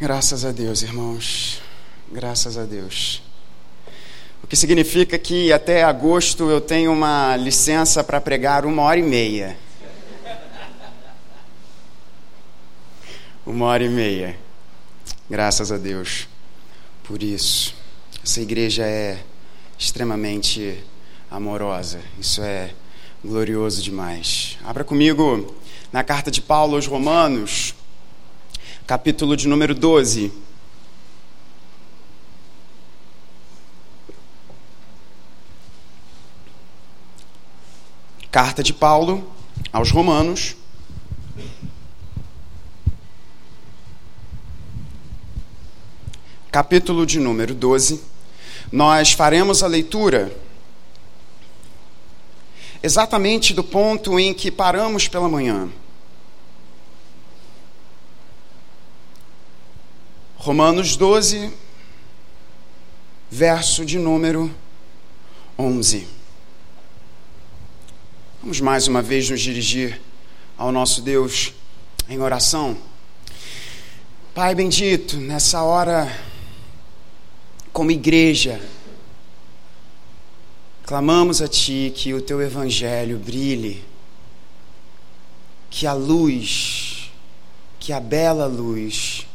Graças a Deus, irmãos. Graças a Deus. O que significa que até agosto eu tenho uma licença para pregar uma hora e meia. Uma hora e meia. Graças a Deus por isso. Essa igreja é extremamente amorosa. Isso é glorioso demais. Abra comigo na carta de Paulo aos Romanos, capítulo de número 12. Carta de Paulo aos Romanos, capítulo de número 12. Nós faremos a leitura exatamente do ponto em que paramos pela manhã. Romanos 12, verso de número 11. Vamos mais uma vez nos dirigir ao nosso Deus em oração. Pai bendito, nessa hora, como igreja, clamamos a Ti que o Teu Evangelho brilhe, que a luz, que a bela luz,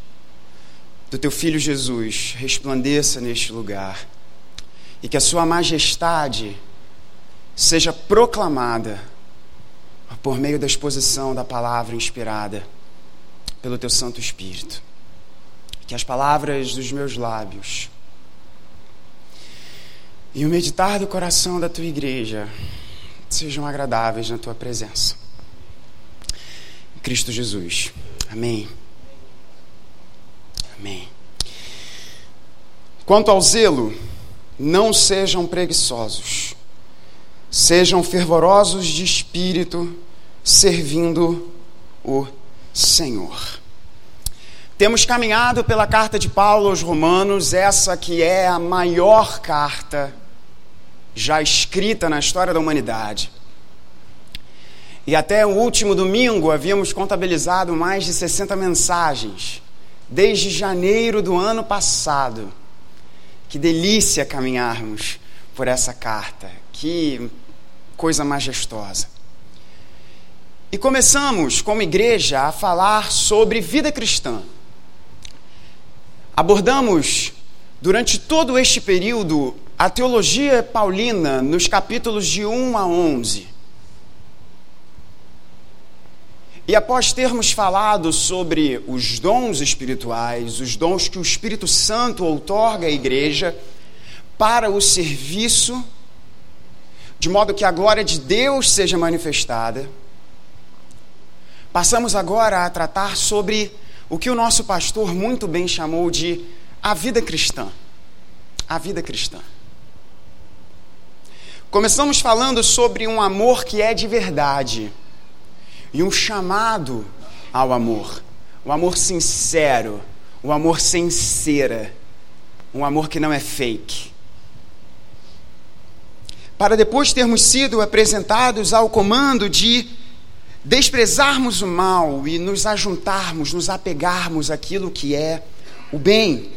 do teu filho Jesus resplandeça neste lugar e que a sua majestade seja proclamada por meio da exposição da palavra inspirada pelo teu Santo Espírito. Que as palavras dos meus lábios e o meditar do coração da tua igreja sejam agradáveis na tua presença. Cristo Jesus. Amém. Amém. Quanto ao zelo, não sejam preguiçosos, sejam fervorosos de espírito, servindo o Senhor. Temos caminhado pela carta de Paulo aos Romanos, essa que é a maior carta já escrita na história da humanidade. E até o último domingo havíamos contabilizado mais de 60 mensagens desde janeiro do ano passado. Que delícia caminharmos por essa carta, que coisa majestosa. E começamos, como igreja, a falar sobre vida cristã. Abordamos, durante todo este período, a teologia paulina nos capítulos de 1 a 11. E após termos falado sobre os dons espirituais, os dons que o Espírito Santo outorga à igreja para o serviço, de modo que a glória de Deus seja manifestada, passamos agora a tratar sobre o que o nosso pastor muito bem chamou de a vida cristã. A vida cristã. Começamos falando sobre um amor que é de verdade e um chamado ao amor. O um amor sincero, o um amor sem cera, um amor que não é fake. Para depois termos sido apresentados ao comando de desprezarmos o mal e nos ajuntarmos, nos apegarmos àquilo que é o bem.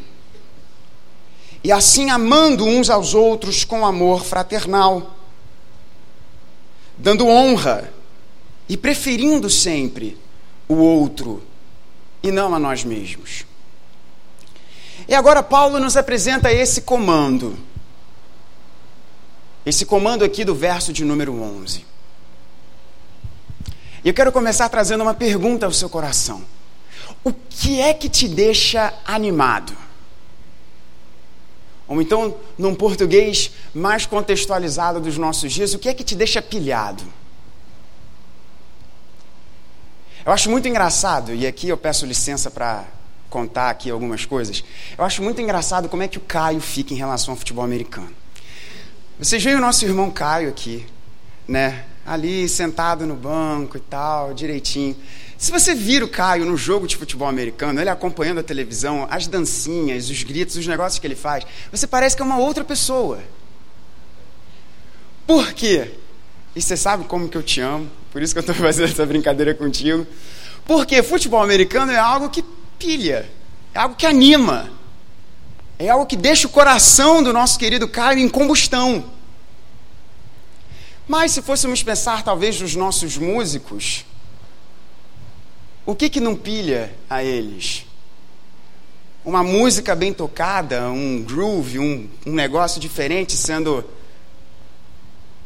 E assim amando uns aos outros com amor fraternal, dando honra e preferindo sempre o outro e não a nós mesmos. E agora Paulo nos apresenta esse comando. Esse comando aqui do verso de número 11. E eu quero começar trazendo uma pergunta ao seu coração. O que é que te deixa animado? Ou então, num português mais contextualizado dos nossos dias, o que é que te deixa pilhado? Eu acho muito engraçado, e aqui eu peço licença para contar aqui algumas coisas. Eu acho muito engraçado como é que o Caio fica em relação ao futebol americano. Vocês veem o nosso irmão Caio aqui, né? Ali sentado no banco e tal, direitinho. Se você vira o Caio no jogo de futebol americano, ele acompanhando a televisão, as dancinhas, os gritos, os negócios que ele faz, você parece que é uma outra pessoa. Por quê? E você sabe como que eu te amo, por isso que eu estou fazendo essa brincadeira contigo. Porque futebol americano é algo que pilha, é algo que anima, é algo que deixa o coração do nosso querido Caio em combustão. Mas se fôssemos pensar talvez nos nossos músicos, o que que não pilha a eles? Uma música bem tocada, um groove, um, um negócio diferente sendo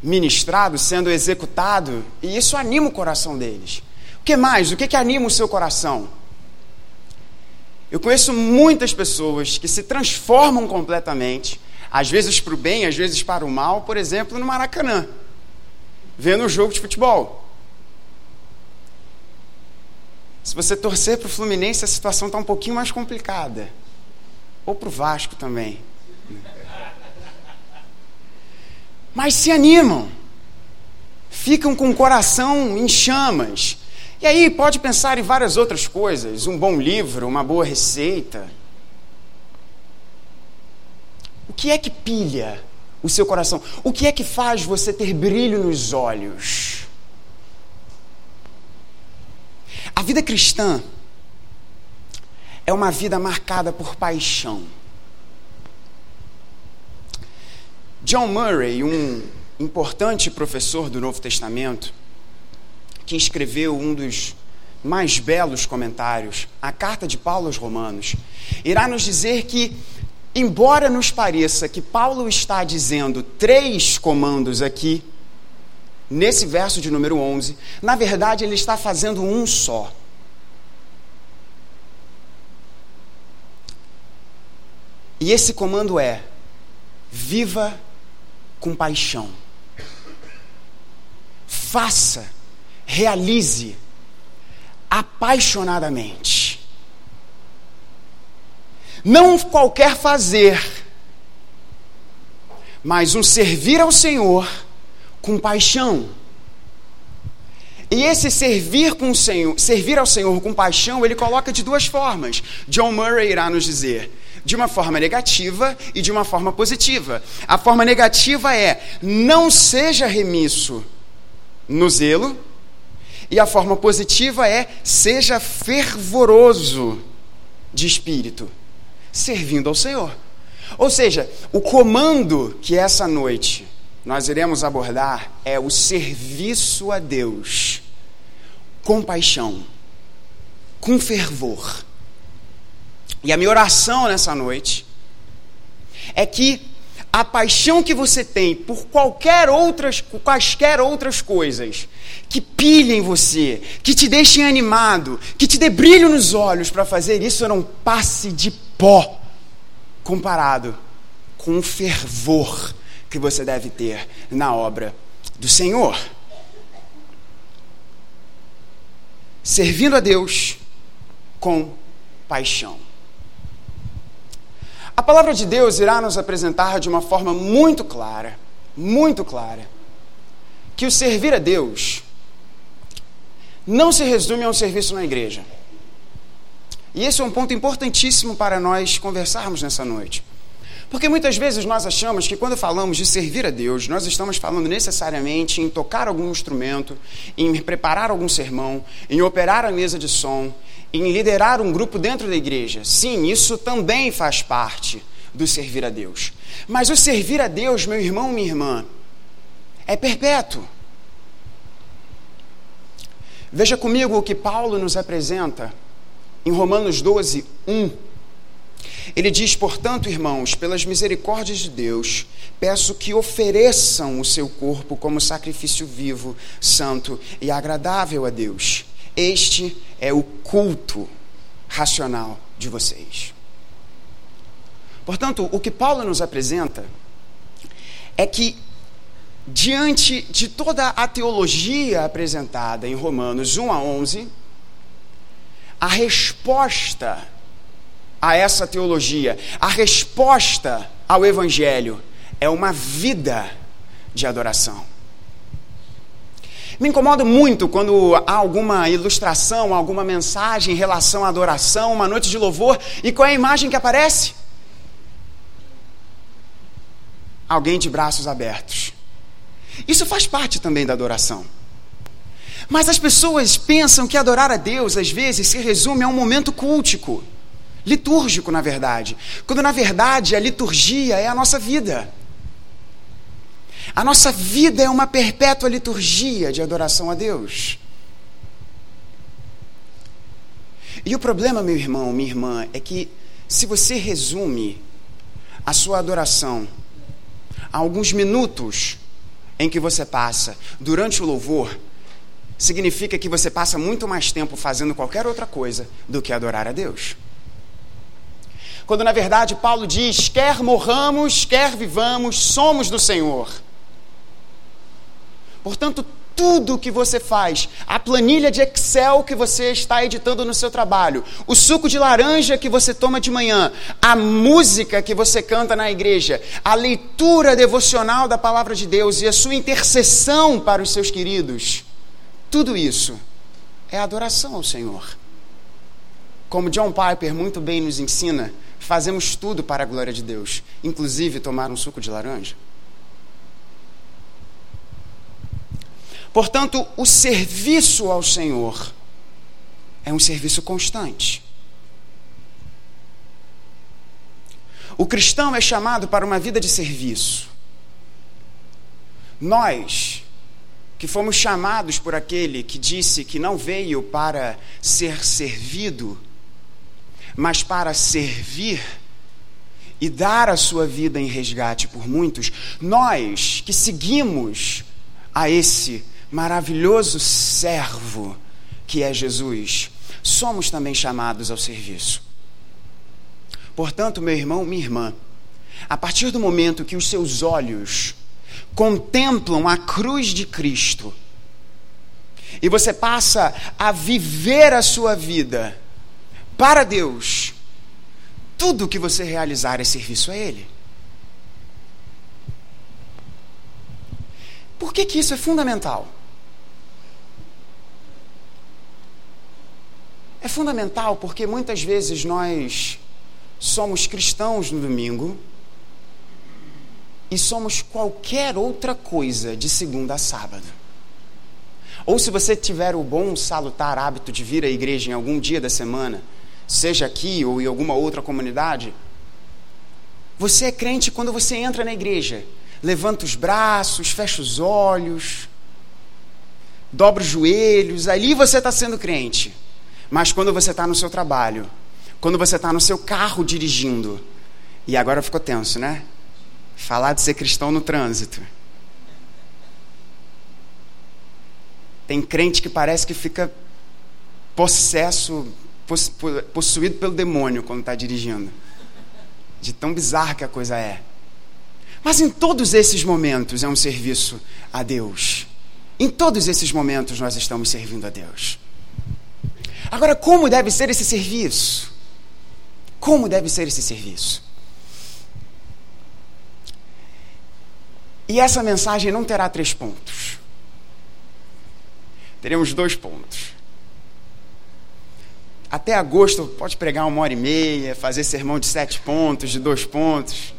ministrado, sendo executado, e isso anima o coração deles. O que mais? O que, que anima o seu coração? Eu conheço muitas pessoas que se transformam completamente, às vezes para o bem, às vezes para o mal, por exemplo, no Maracanã, vendo um jogo de futebol. Se você torcer para o Fluminense, a situação está um pouquinho mais complicada. Ou para o Vasco também. Mas se animam, ficam com o coração em chamas. E aí pode pensar em várias outras coisas: um bom livro, uma boa receita. O que é que pilha o seu coração? O que é que faz você ter brilho nos olhos? A vida cristã é uma vida marcada por paixão. John Murray, um importante professor do Novo Testamento, que escreveu um dos mais belos comentários, a carta de Paulo aos Romanos, irá nos dizer que, embora nos pareça que Paulo está dizendo três comandos aqui, nesse verso de número 11, na verdade ele está fazendo um só. E esse comando é: viva com paixão. Faça, realize apaixonadamente. Não qualquer fazer, mas um servir ao Senhor com paixão. E esse servir com o Senhor, servir ao Senhor com paixão, ele coloca de duas formas. John Murray irá nos dizer: de uma forma negativa e de uma forma positiva. A forma negativa é: não seja remisso no zelo, e a forma positiva é: seja fervoroso de espírito, servindo ao Senhor. Ou seja, o comando que essa noite nós iremos abordar é o serviço a Deus com paixão, com fervor. E a minha oração nessa noite é que a paixão que você tem por qualquer outras, quaisquer outras coisas que pilhem você, que te deixem animado, que te dê brilho nos olhos para fazer isso, não passe de pó comparado com o fervor que você deve ter na obra do Senhor. Servindo a Deus com paixão. A palavra de Deus irá nos apresentar de uma forma muito clara, muito clara, que o servir a Deus não se resume a um serviço na igreja. E esse é um ponto importantíssimo para nós conversarmos nessa noite. Porque muitas vezes nós achamos que quando falamos de servir a Deus, nós estamos falando necessariamente em tocar algum instrumento, em preparar algum sermão, em operar a mesa de som, em liderar um grupo dentro da igreja. Sim, isso também faz parte do servir a Deus. Mas o servir a Deus, meu irmão, minha irmã, é perpétuo. Veja comigo o que Paulo nos apresenta em Romanos 12, 1 ele diz, portanto, irmãos, pelas misericórdias de Deus, peço que ofereçam o seu corpo como sacrifício vivo, santo e agradável a Deus. Este é o culto racional de vocês. Portanto, o que Paulo nos apresenta é que, diante de toda a teologia apresentada em Romanos 1 a 11, a resposta a essa teologia, a resposta ao Evangelho é uma vida de adoração. Me incomoda muito quando há alguma ilustração, alguma mensagem em relação à adoração, uma noite de louvor, e qual é a imagem que aparece? Alguém de braços abertos. Isso faz parte também da adoração. Mas as pessoas pensam que adorar a Deus, às vezes, se resume a um momento cultico litúrgico, na verdade, quando na verdade a liturgia é a nossa vida. A nossa vida é uma perpétua liturgia de adoração a Deus. E o problema, meu irmão, minha irmã, é que se você resume a sua adoração a alguns minutos em que você passa durante o louvor, significa que você passa muito mais tempo fazendo qualquer outra coisa do que adorar a Deus. Quando na verdade Paulo diz: quer morramos, quer vivamos, somos do Senhor. Portanto, tudo que você faz, a planilha de Excel que você está editando no seu trabalho, o suco de laranja que você toma de manhã, a música que você canta na igreja, a leitura devocional da palavra de Deus e a sua intercessão para os seus queridos, tudo isso é adoração ao Senhor. Como John Piper muito bem nos ensina, fazemos tudo para a glória de Deus, inclusive tomar um suco de laranja. Portanto, o serviço ao Senhor é um serviço constante. O cristão é chamado para uma vida de serviço. Nós, que fomos chamados por aquele que disse que não veio para ser servido, mas para servir e dar a sua vida em resgate por muitos, nós que seguimos a esse maravilhoso servo que é Jesus, somos também chamados ao serviço. Portanto, meu irmão, minha irmã, a partir do momento que os seus olhos contemplam a cruz de Cristo, e você passa a viver a sua vida para Deus, tudo que você realizar é serviço a Ele. Por que, que isso é fundamental? É fundamental porque muitas vezes nós somos cristãos no domingo e somos qualquer outra coisa de segunda a sábado. Ou se você tiver o bom salutar hábito de vir à igreja em algum dia da semana, seja aqui ou em alguma outra comunidade, você é crente quando você entra na igreja. Levanta os braços, fecha os olhos, dobra os joelhos, ali você está sendo crente. Mas quando você está no seu trabalho, quando você está no seu carro dirigindo, e agora ficou tenso, né? Falar de ser cristão no trânsito. Tem crente que parece que fica possesso, possuído pelo demônio quando está dirigindo. De tão bizarra que a coisa é. Mas em todos esses momentos é um serviço a Deus. Em todos esses momentos nós estamos servindo a Deus. Agora, como deve ser esse serviço? Como deve ser esse serviço? E essa mensagem não terá três pontos. Teremos dois pontos. Até agosto pode pregar uma hora e meia, fazer sermão de sete pontos, de dois pontos.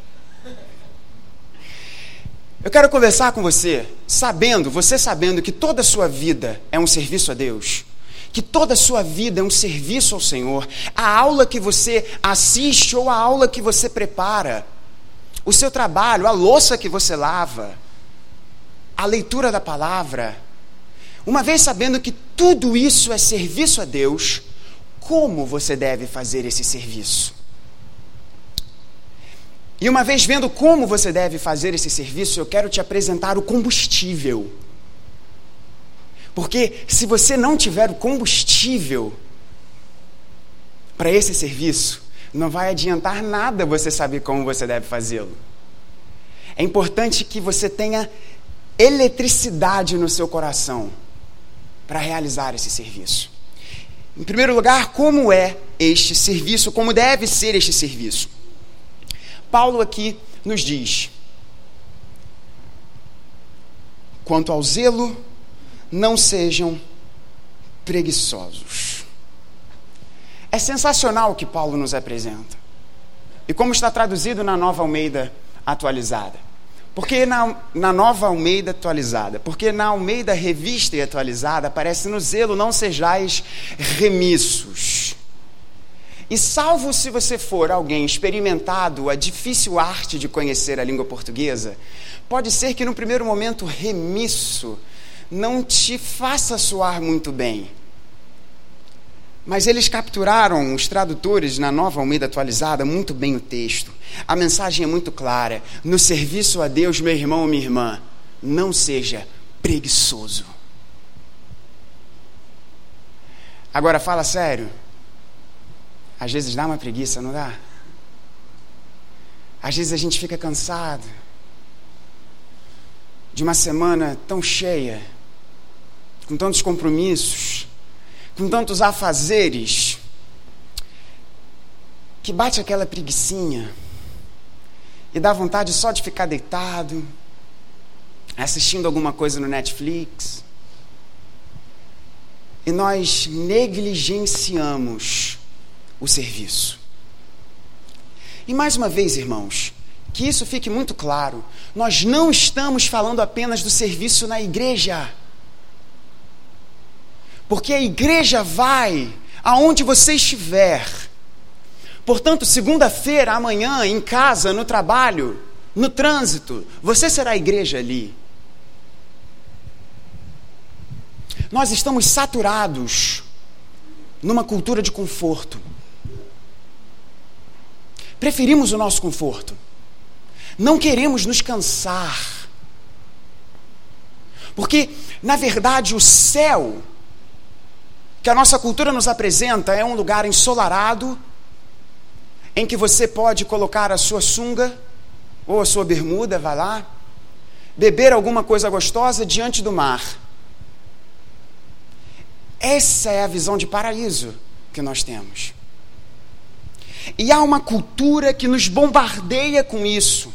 Eu quero conversar com você, sabendo, você sabendo que toda a sua vida é um serviço a Deus que toda a sua vida é um serviço ao Senhor. A aula que você assiste ou a aula que você prepara, o seu trabalho, a louça que você lava, a leitura da palavra. Uma vez sabendo que tudo isso é serviço a Deus, como você deve fazer esse serviço? E uma vez vendo como você deve fazer esse serviço, eu quero te apresentar o combustível porque se você não tiver o combustível para esse serviço, não vai adiantar nada você saber como você deve fazê-lo. É importante que você tenha eletricidade no seu coração para realizar esse serviço. Em primeiro lugar, como é este serviço, como deve ser este serviço? Paulo aqui nos diz: quanto ao zelo não sejam preguiçosos. É sensacional o que Paulo nos apresenta. E como está traduzido na nova Almeida atualizada. Porque na, na nova Almeida atualizada? Porque na Almeida revista e atualizada aparece no zelo não sejais remissos. E salvo se você for alguém experimentado a difícil arte de conhecer a língua portuguesa, pode ser que no primeiro momento remisso não te faça soar muito bem. Mas eles capturaram, os tradutores, na nova Almeida atualizada, muito bem o texto. A mensagem é muito clara. No serviço a Deus, meu irmão ou minha irmã, não seja preguiçoso. Agora, fala sério. Às vezes dá uma preguiça, não dá? Às vezes a gente fica cansado de uma semana tão cheia, com tantos compromissos, com tantos afazeres, que bate aquela preguiçinha e dá vontade só de ficar deitado, assistindo alguma coisa no Netflix. E nós negligenciamos o serviço. E mais uma vez, irmãos, que isso fique muito claro: nós não estamos falando apenas do serviço na igreja. Porque a igreja vai aonde você estiver. Portanto, segunda-feira, amanhã, em casa, no trabalho, no trânsito, você será a igreja ali. Nós estamos saturados numa cultura de conforto. Preferimos o nosso conforto. Não queremos nos cansar. Porque, na verdade, o céu que a nossa cultura nos apresenta é um lugar ensolarado, em que você pode colocar a sua sunga ou a sua bermuda, vai lá, beber alguma coisa gostosa diante do mar. Essa é a visão de paraíso que nós temos. E há uma cultura que nos bombardeia com isso,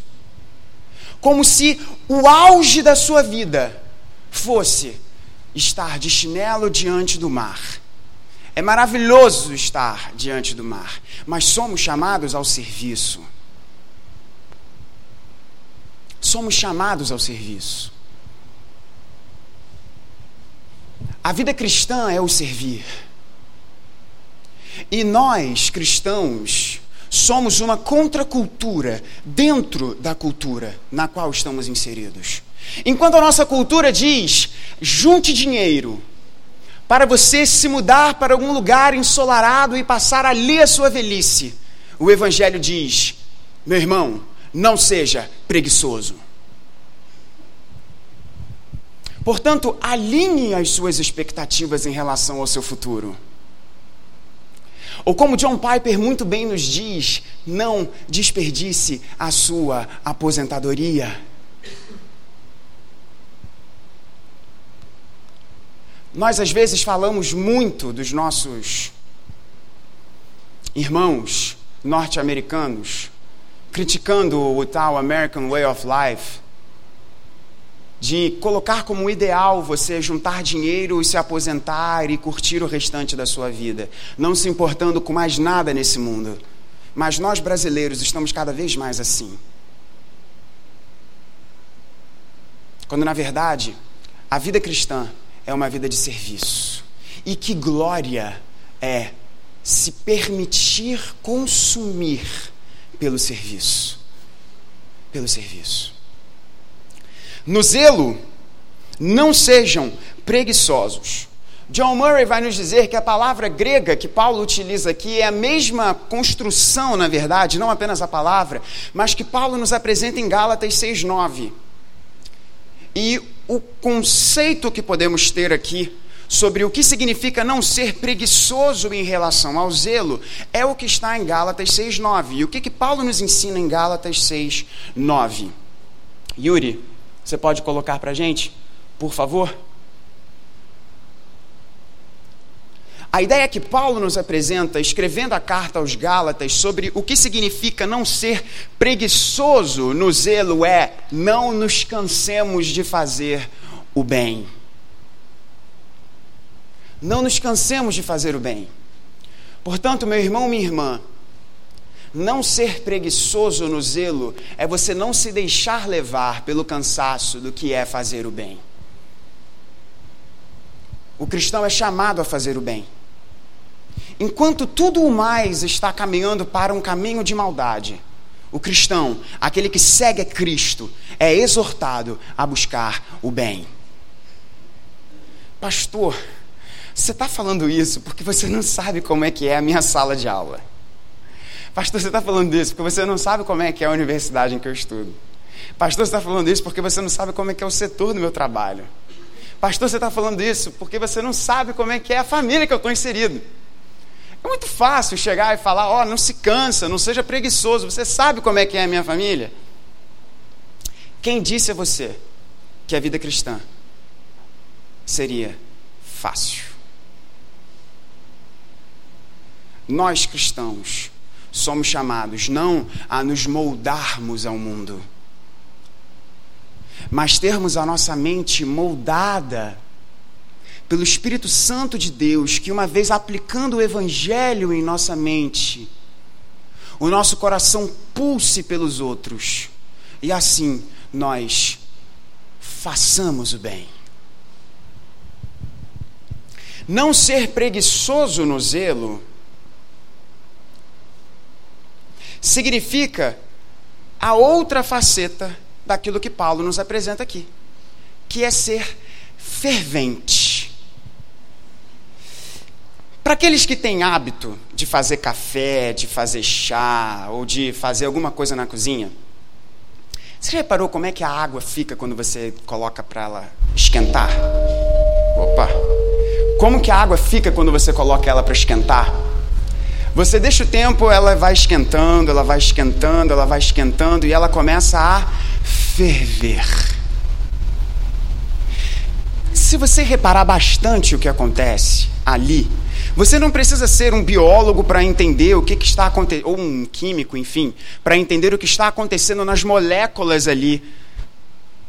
como se o auge da sua vida fosse estar de chinelo diante do mar. É maravilhoso estar diante do mar, mas somos chamados ao serviço. Somos chamados ao serviço. A vida cristã é o servir. E nós, cristãos, somos uma contracultura dentro da cultura na qual estamos inseridos. Enquanto a nossa cultura diz: junte dinheiro para você se mudar para algum lugar ensolarado e passar ali a sua velhice, o Evangelho diz: meu irmão, não seja preguiçoso. Portanto, alinhe as suas expectativas em relação ao seu futuro. Ou como John Piper muito bem nos diz, não desperdice a sua aposentadoria. Nós às vezes falamos muito dos nossos irmãos norte-americanos, criticando o tal American Way of Life de colocar como ideal você juntar dinheiro e se aposentar e curtir o restante da sua vida, não se importando com mais nada nesse mundo. Mas nós brasileiros estamos cada vez mais assim. Quando na verdade, a vida cristã é uma vida de serviço. E que glória é se permitir consumir pelo serviço. Pelo serviço. No zelo, não sejam preguiçosos. John Murray vai nos dizer que a palavra grega que Paulo utiliza aqui é a mesma construção, na verdade, não apenas a palavra, mas que Paulo nos apresenta em Gálatas 6:9. E o conceito que podemos ter aqui sobre o que significa não ser preguiçoso em relação ao zelo é o que está em Gálatas 6:9. E o que que Paulo nos ensina em Gálatas 6:9? Yuri, você pode colocar para gente, por favor? A ideia que Paulo nos apresenta, escrevendo a carta aos Gálatas, sobre o que significa não ser preguiçoso no zelo, é não nos cansemos de fazer o bem. Não nos cansemos de fazer o bem. Portanto, meu irmão, minha irmã, não ser preguiçoso no zelo é você não se deixar levar pelo cansaço do que é fazer o bem. O cristão é chamado a fazer o bem. Enquanto tudo o mais está caminhando para um caminho de maldade, o cristão, aquele que segue a Cristo, é exortado a buscar o bem. Pastor, você está falando isso porque você não sabe como é que é a minha sala de aula. Pastor, você está falando isso porque você não sabe como é que é a universidade em que eu estudo. Pastor, você está falando isso porque você não sabe como é que é o setor do meu trabalho. Pastor, você está falando isso porque você não sabe como é que é a família que eu estou inserido. É muito fácil chegar e falar, ó, oh, não se cansa, não seja preguiçoso, você sabe como é que é a minha família? Quem disse a você que a vida cristã seria fácil? Nós cristãos somos chamados não a nos moldarmos ao mundo, mas termos a nossa mente moldada pelo Espírito Santo de Deus, que uma vez aplicando o Evangelho em nossa mente, o nosso coração pulse pelos outros, e assim nós façamos o bem. Não ser preguiçoso no zelo significa a outra faceta daquilo que Paulo nos apresenta aqui, que é ser fervente. Para aqueles que têm hábito de fazer café, de fazer chá ou de fazer alguma coisa na cozinha, você reparou como é que a água fica quando você coloca para ela esquentar? Opa! Como que a água fica quando você coloca ela para esquentar? Você deixa o tempo, ela vai esquentando, ela vai esquentando, ela vai esquentando e ela começa a ferver. Se você reparar bastante o que acontece ali, você não precisa ser um biólogo para entender o que, que está acontecendo, ou um químico, enfim, para entender o que está acontecendo nas moléculas ali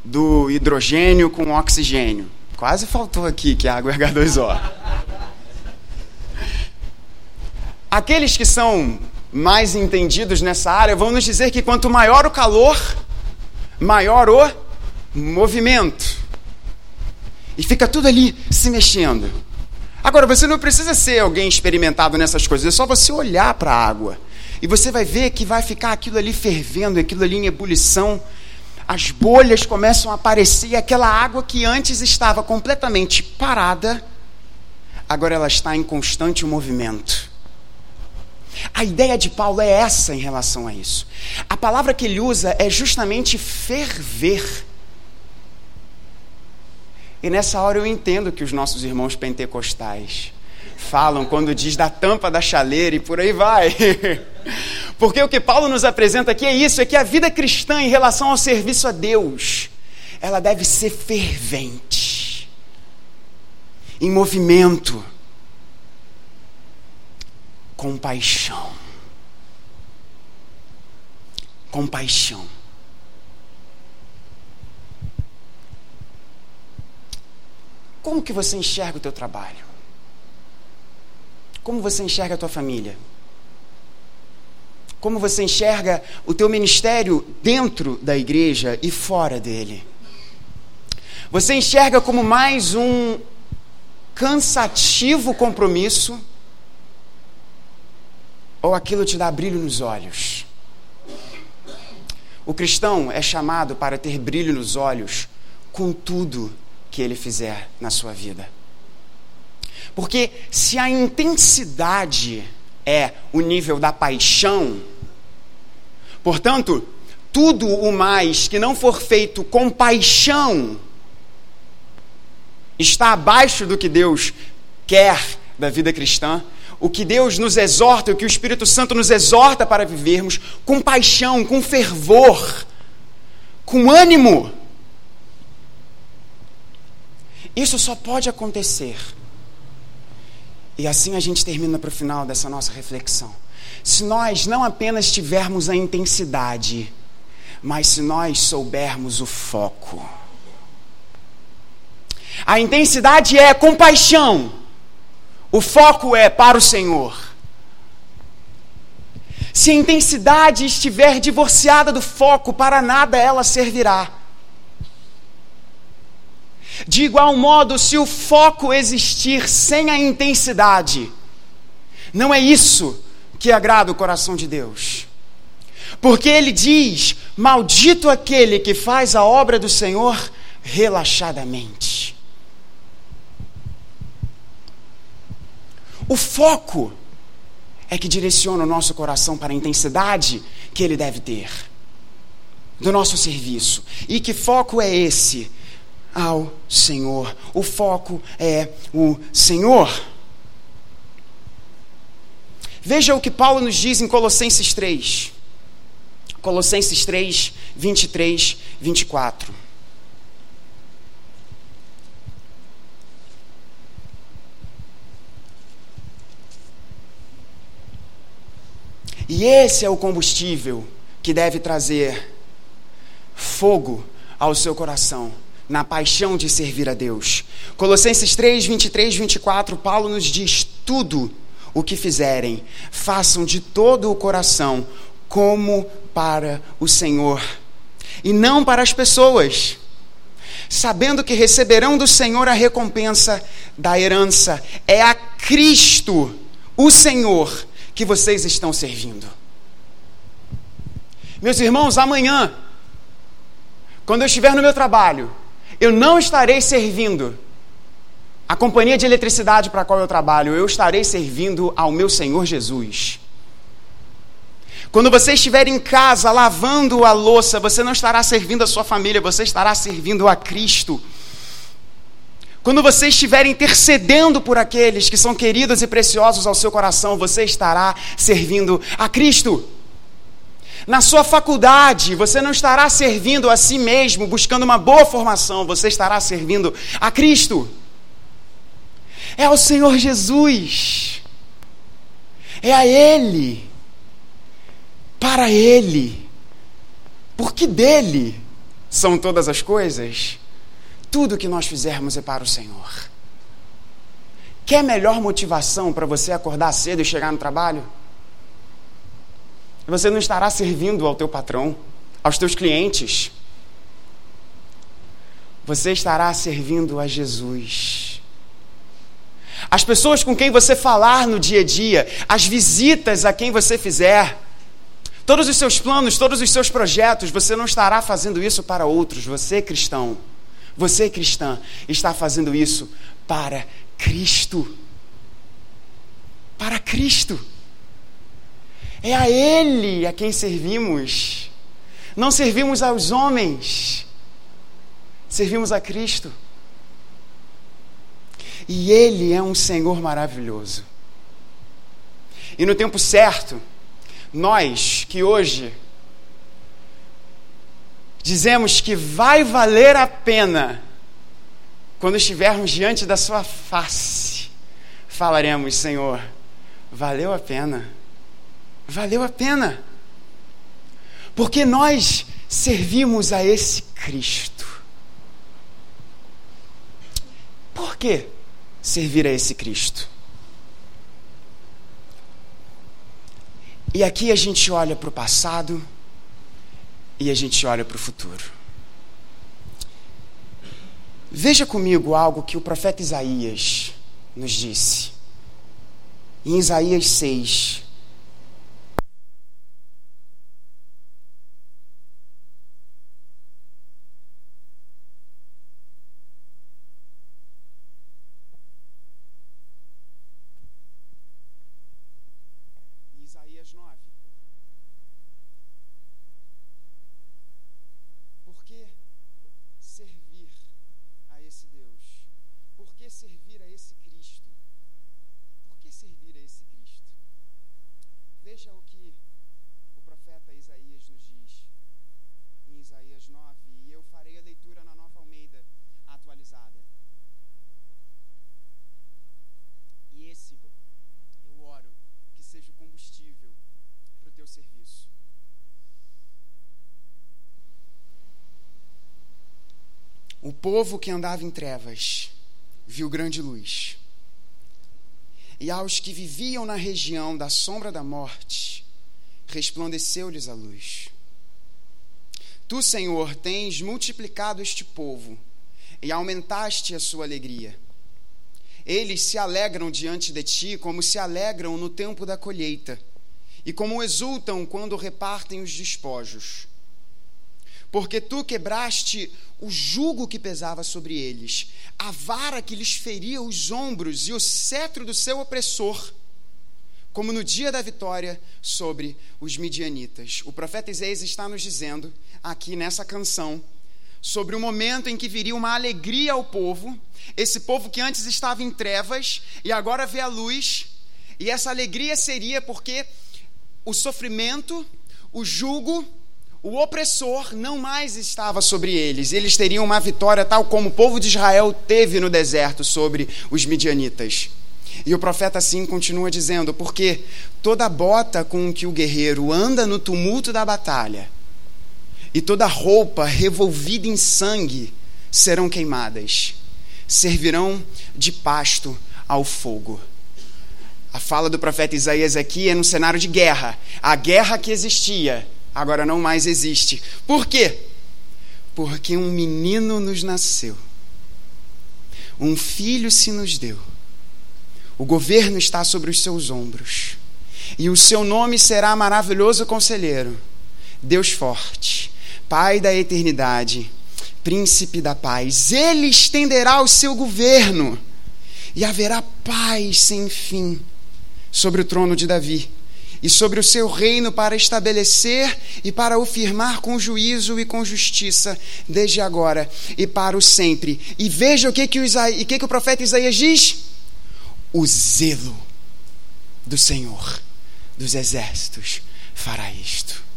do hidrogênio com oxigênio. Quase faltou aqui que a água é H2O. Aqueles que são mais entendidos nessa área vão nos dizer que quanto maior o calor, maior o movimento. E fica tudo ali se mexendo. Agora, você não precisa ser alguém experimentado nessas coisas, é só você olhar para a água. E você vai ver que vai ficar aquilo ali fervendo, aquilo ali em ebulição. As bolhas começam a aparecer, e aquela água que antes estava completamente parada, agora ela está em constante movimento. A ideia de Paulo é essa em relação a isso. A palavra que ele usa é justamente ferver. E nessa hora eu entendo que os nossos irmãos pentecostais falam quando diz da tampa da chaleira e por aí vai. Porque o que Paulo nos apresenta aqui é isso, é que a vida cristã em relação ao serviço a Deus, ela deve ser fervente, em movimento compaixão. Compaixão. Como que você enxerga o teu trabalho? Como você enxerga a tua família? Como você enxerga o teu ministério dentro da igreja e fora dele? Você enxerga como mais um cansativo compromisso? ou aquilo te dá brilho nos olhos? O cristão é chamado para ter brilho nos olhos com tudo que ele fizer na sua vida. Porque se a intensidade é o nível da paixão, portanto, tudo o mais que não for feito com paixão está abaixo do que Deus quer da vida cristã, o que Deus nos exorta, o que o Espírito Santo nos exorta para vivermos com paixão, com fervor, com ânimo. Isso só pode acontecer. E assim a gente termina para o final dessa nossa reflexão. Se nós não apenas tivermos a intensidade, mas se nós soubermos o foco. A intensidade é compaixão o foco é para o Senhor. Se a intensidade estiver divorciada do foco, para nada ela servirá. De igual modo, se o foco existir sem a intensidade, Não é isso que agrada o coração de Deus. Porque ele diz: Maldito aquele que faz a obra do Senhor relaxadamente. O foco é que direciona o nosso coração para a intensidade que ele deve ter do nosso serviço. E que foco é esse? Ao Senhor. O foco é o Senhor. Veja o que Paulo nos diz em Colossenses 3. Colossenses 3, 23, 24. E esse é o combustível que deve trazer fogo ao seu coração, na paixão de servir a Deus. Colossenses 3, 23, 24, Paulo nos diz: tudo o que fizerem, façam de todo o coração, como para o Senhor, e não para as pessoas, sabendo que receberão do Senhor a recompensa da herança. É a Cristo, o Senhor, que vocês estão servindo. Meus irmãos, amanhã, quando eu estiver no meu trabalho, eu não estarei servindo a companhia de eletricidade para a qual eu trabalho, eu estarei servindo ao meu Senhor Jesus. Quando você estiver em casa lavando a louça, você não estará servindo a sua família, você estará servindo a Cristo. Quando você estiver intercedendo por aqueles que são queridos e preciosos ao seu coração, você estará servindo a Cristo. Na sua faculdade, você não estará servindo a si mesmo, buscando uma boa formação, você estará servindo a Cristo. É ao Senhor Jesus. É a Ele para Ele, porque dele são todas as coisas. Tudo que nós fizermos é para o Senhor. Quer melhor motivação para você acordar cedo e chegar no trabalho? Você não estará servindo ao teu patrão, aos teus clientes. Você estará servindo a Jesus. As pessoas com quem você falar no dia a dia, as visitas a quem você fizer, Todos os seus planos, todos os seus projetos, você não estará fazendo isso para outros. Você, cristão, você, cristã, está fazendo isso para Cristo. Para Cristo. É a Ele a quem servimos. Não servimos aos homens, servimos a Cristo. E Ele é um Senhor maravilhoso. E no tempo certo, nós que hoje dizemos que vai valer a pena quando estivermos diante da Sua face, falaremos: Senhor, valeu a pena, valeu a pena, porque nós servimos a esse Cristo. Por que servir a esse Cristo? E aqui a gente olha para o passado e a gente olha para o futuro. Veja comigo algo que o profeta Isaías nos disse. Em Isaías 6, povo que andava em trevas viu grande luz. E aos que viviam na região da sombra da morte, resplandeceu-lhes a luz. Tu, Senhor, tens multiplicado este povo e aumentaste a sua alegria. eles se alegram diante de ti como se alegram no tempo da colheita, e como exultam quando repartem os despojos. Porque tu quebraste o jugo que pesava sobre eles, a vara que lhes feria os ombros e o cetro do seu opressor, como no dia da vitória sobre os midianitas. O profeta Isaías está nos dizendo aqui nessa canção sobre o momento em que viria uma alegria ao povo, esse povo que antes estava em trevas e agora vê a luz, e essa alegria seria porque o sofrimento, o jugo, o opressor não mais estava sobre eles, eles teriam uma vitória tal como o povo de Israel teve no deserto sobre os midianitas. E o profeta assim continua dizendo: porque toda bota com que o guerreiro anda no tumulto da batalha, e toda roupa revolvida em sangue serão queimadas, servirão de pasto ao fogo. A fala do profeta Isaías aqui é no cenário de guerra. A guerra que existia agora não mais existe. Por quê? Porque um menino nos nasceu, um filho se nos deu, o governo está sobre os seus ombros, e o seu nome será maravilhoso conselheiro, Deus forte, Pai da eternidade, príncipe da paz. Ele estenderá o seu governo e haverá paz sem fim sobre o trono de Davi e sobre o seu reino para estabelecer e para o firmar com juízo e com justiça desde agora e para o sempre. E veja o que que o, Isaías, que que o profeta Isaías diz: o zelo do Senhor dos exércitos fará isto.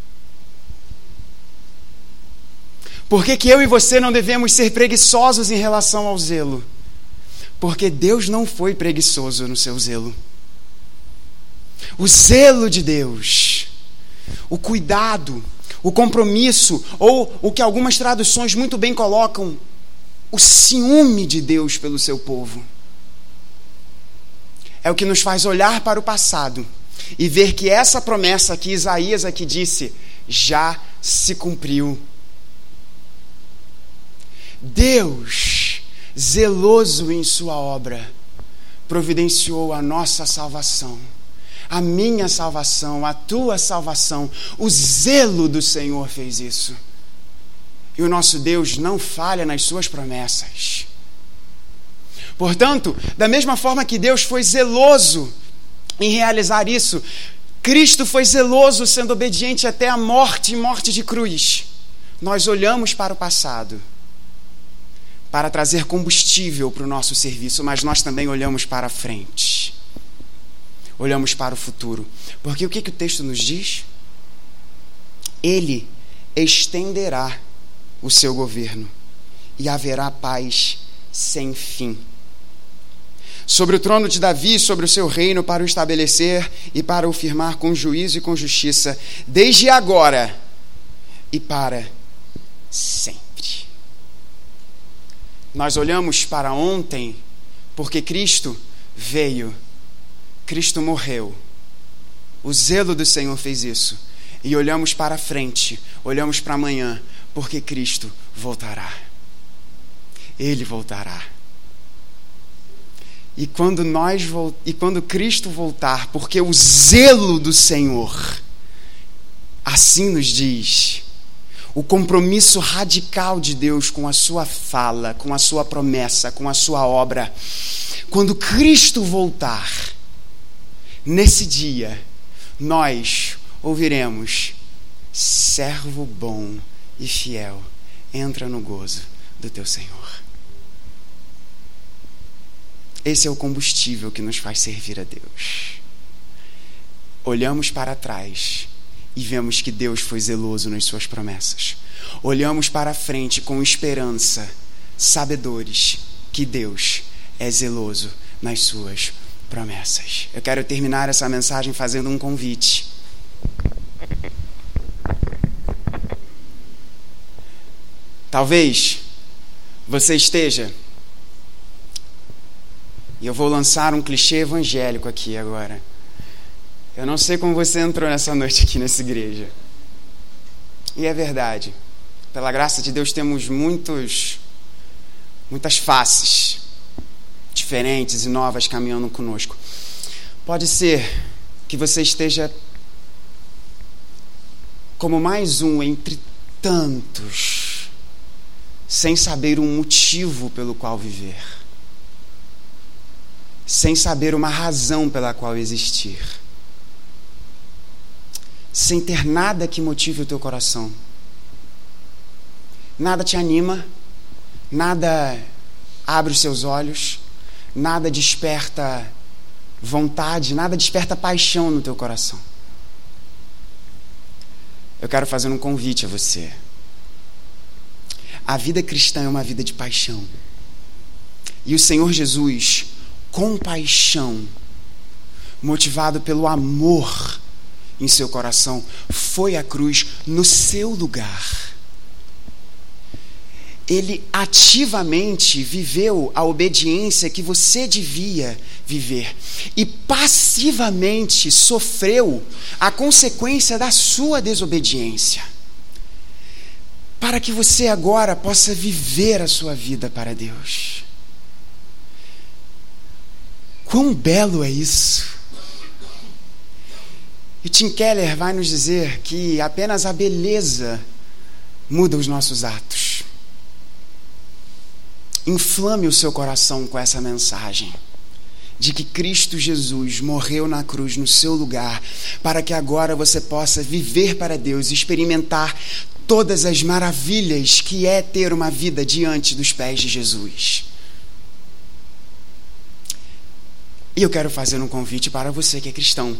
Por que, que eu e você não devemos ser preguiçosos em relação ao zelo? Porque Deus não foi preguiçoso no seu zelo. O zelo de Deus, o cuidado, o compromisso, ou o que algumas traduções muito bem colocam, o ciúme de Deus pelo seu povo. É o que nos faz olhar para o passado e ver que essa promessa que Isaías aqui disse já se cumpriu Deus, zeloso em Sua obra, providenciou a nossa salvação, a minha salvação, a tua salvação. O zelo do Senhor fez isso. E o nosso Deus não falha nas Suas promessas. Portanto, da mesma forma que Deus foi zeloso em realizar isso, Cristo foi zeloso sendo obediente até a morte e morte de cruz. Nós olhamos para o passado para trazer combustível para o nosso serviço, mas nós também olhamos para a frente. Olhamos para o futuro. Porque o que, que o texto nos diz? Ele estenderá o seu governo e haverá paz sem fim. Sobre o trono de Davi, sobre o seu reino, para o estabelecer e para o firmar com juízo e com justiça, desde agora e para sempre. Nós olhamos para ontem porque Cristo veio, Cristo morreu. O zelo do Senhor fez isso. E olhamos para frente, olhamos para amanhã, porque Cristo voltará. Ele voltará. E quando nós e quando Cristo voltar, porque o zelo do Senhor assim nos diz, o compromisso radical de Deus com a sua fala, com a sua promessa, com a sua obra. Quando Cristo voltar, nesse dia, nós ouviremos: servo bom e fiel, entra no gozo do teu Senhor. Esse é o combustível que nos faz servir a Deus. Olhamos para trás e vemos que Deus foi zeloso nas suas promessas. Olhamos para frente com esperança, sabedores que Deus é zeloso nas suas promessas. Eu quero terminar essa mensagem fazendo um convite. Talvez você esteja, e eu vou lançar um clichê evangélico aqui agora eu não sei como você entrou nessa noite aqui nessa igreja. E é verdade. Pela graça de Deus temos muitos muitas faces diferentes e novas caminhando conosco. Pode ser que você esteja como mais um entre tantos, sem saber um motivo pelo qual viver, sem saber uma razão pela qual existir, sem ter nada que motive o teu coração. Nada te anima, nada abre os seus olhos, nada desperta vontade, nada desperta paixão no teu coração. Eu quero fazer um convite a você. A vida cristã é uma vida de paixão. E o Senhor Jesus, com paixão, motivado pelo amor em seu coração, foi à cruz no seu lugar ele ativamente viveu a obediência que você devia viver e passivamente sofreu a consequência da sua desobediência. Para que você agora possa viver a sua vida para Deus. Quão belo é isso! E Tim Keller vai nos dizer que apenas a beleza muda os nossos atos inflame o seu coração com essa mensagem de que Cristo Jesus morreu na cruz no seu lugar, para que agora você possa viver para Deus, experimentar todas as maravilhas que é ter uma vida diante dos pés de Jesus. E eu quero fazer um convite para você que é cristão.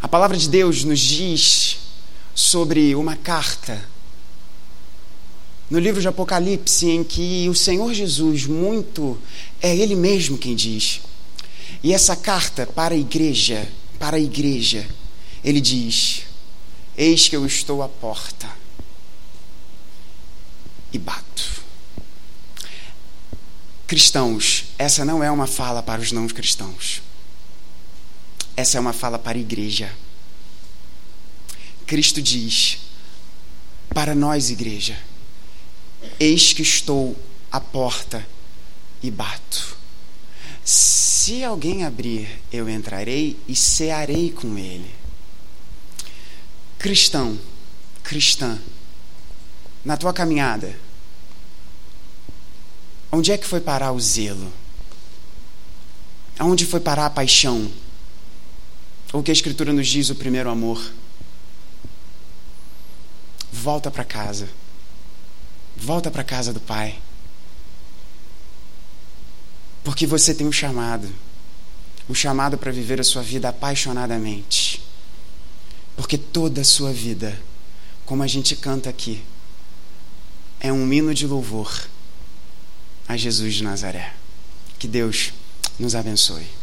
A palavra de Deus nos diz sobre uma carta no livro de Apocalipse, em que o Senhor Jesus, muito, é Ele mesmo quem diz. E essa carta para a igreja, para a igreja, ele diz: Eis que eu estou à porta e bato. Cristãos, essa não é uma fala para os não cristãos. Essa é uma fala para a igreja. Cristo diz: para nós, igreja, Eis que estou à porta e bato. Se alguém abrir, eu entrarei e cearei com ele. Cristão, cristã, na tua caminhada, onde é que foi parar o zelo? Aonde foi parar a paixão? O que a Escritura nos diz, o primeiro amor? Volta para casa Volta para casa do Pai. Porque você tem um chamado um chamado para viver a sua vida apaixonadamente. Porque toda a sua vida, como a gente canta aqui, é um hino de louvor a Jesus de Nazaré. Que Deus nos abençoe.